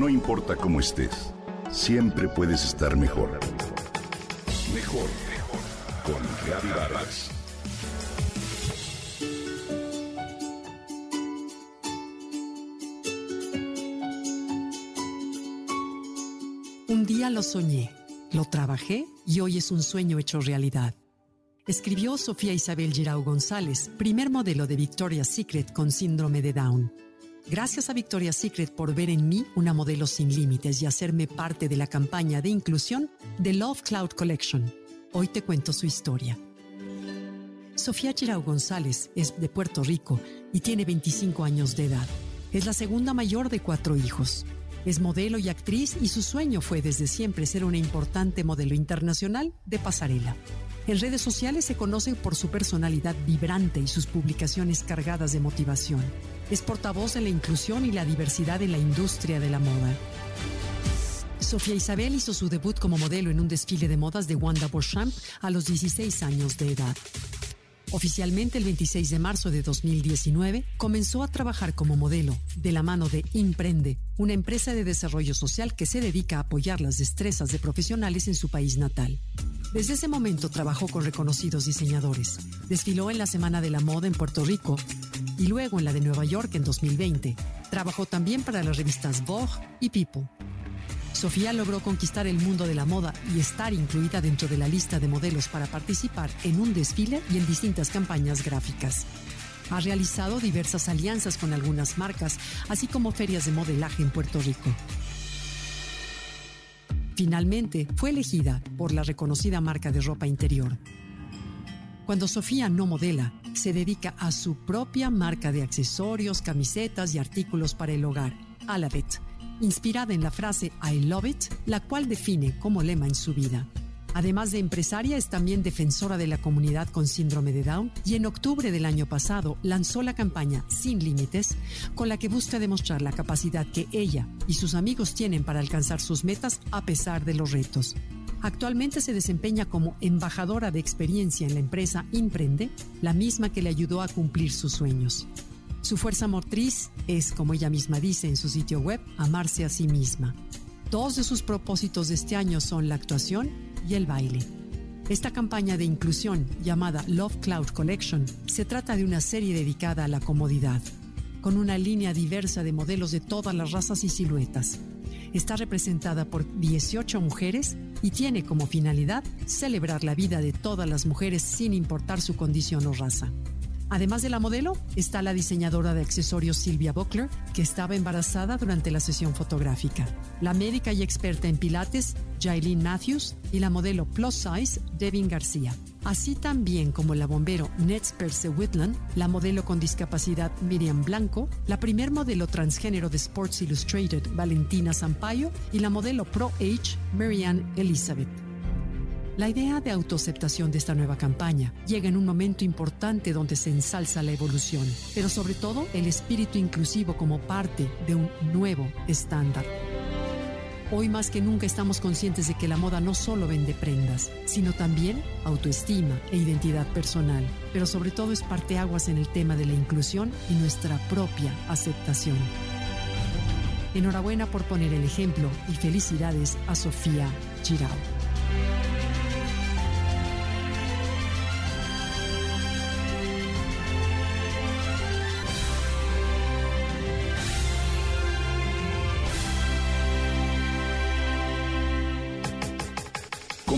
No importa cómo estés, siempre puedes estar mejor. Mejor, mejor. Con Vargas. Un día lo soñé, lo trabajé y hoy es un sueño hecho realidad. Escribió Sofía Isabel Girau González, primer modelo de Victoria's Secret con síndrome de Down. Gracias a Victoria's Secret por ver en mí una modelo sin límites y hacerme parte de la campaña de inclusión de Love Cloud Collection. Hoy te cuento su historia. Sofía Girau González es de Puerto Rico y tiene 25 años de edad. Es la segunda mayor de cuatro hijos. Es modelo y actriz y su sueño fue desde siempre ser una importante modelo internacional de pasarela. En redes sociales se conoce por su personalidad vibrante y sus publicaciones cargadas de motivación. Es portavoz de la inclusión y la diversidad en la industria de la moda. Sofía Isabel hizo su debut como modelo en un desfile de modas de Wanda Beauchamp a los 16 años de edad. Oficialmente el 26 de marzo de 2019 comenzó a trabajar como modelo de la mano de Imprende, una empresa de desarrollo social que se dedica a apoyar las destrezas de profesionales en su país natal. Desde ese momento trabajó con reconocidos diseñadores. Desfiló en la Semana de la Moda en Puerto Rico y luego en la de Nueva York en 2020. Trabajó también para las revistas Vogue y People. Sofía logró conquistar el mundo de la moda y estar incluida dentro de la lista de modelos para participar en un desfile y en distintas campañas gráficas. Ha realizado diversas alianzas con algunas marcas, así como ferias de modelaje en Puerto Rico. Finalmente, fue elegida por la reconocida marca de ropa interior. Cuando Sofía no modela, se dedica a su propia marca de accesorios, camisetas y artículos para el hogar, Alabet inspirada en la frase I love it, la cual define como lema en su vida. Además de empresaria, es también defensora de la comunidad con síndrome de Down y en octubre del año pasado lanzó la campaña Sin Límites, con la que busca demostrar la capacidad que ella y sus amigos tienen para alcanzar sus metas a pesar de los retos. Actualmente se desempeña como embajadora de experiencia en la empresa Imprende, la misma que le ayudó a cumplir sus sueños. Su fuerza motriz es, como ella misma dice en su sitio web, amarse a sí misma. Dos de sus propósitos de este año son la actuación y el baile. Esta campaña de inclusión, llamada Love Cloud Collection, se trata de una serie dedicada a la comodidad, con una línea diversa de modelos de todas las razas y siluetas. Está representada por 18 mujeres y tiene como finalidad celebrar la vida de todas las mujeres sin importar su condición o raza. Además de la modelo, está la diseñadora de accesorios Silvia Buckler, que estaba embarazada durante la sesión fotográfica, la médica y experta en pilates Jailin Matthews y la modelo plus size Devin García, así también como la bombero Nets Perse Whitland, la modelo con discapacidad Miriam Blanco, la primer modelo transgénero de Sports Illustrated Valentina Sampaio y la modelo Pro Age Marianne Elizabeth. La idea de autoaceptación de esta nueva campaña llega en un momento importante donde se ensalza la evolución, pero sobre todo el espíritu inclusivo como parte de un nuevo estándar. Hoy más que nunca estamos conscientes de que la moda no solo vende prendas, sino también autoestima e identidad personal, pero sobre todo es parteaguas en el tema de la inclusión y nuestra propia aceptación. Enhorabuena por poner el ejemplo y felicidades a Sofía Girao.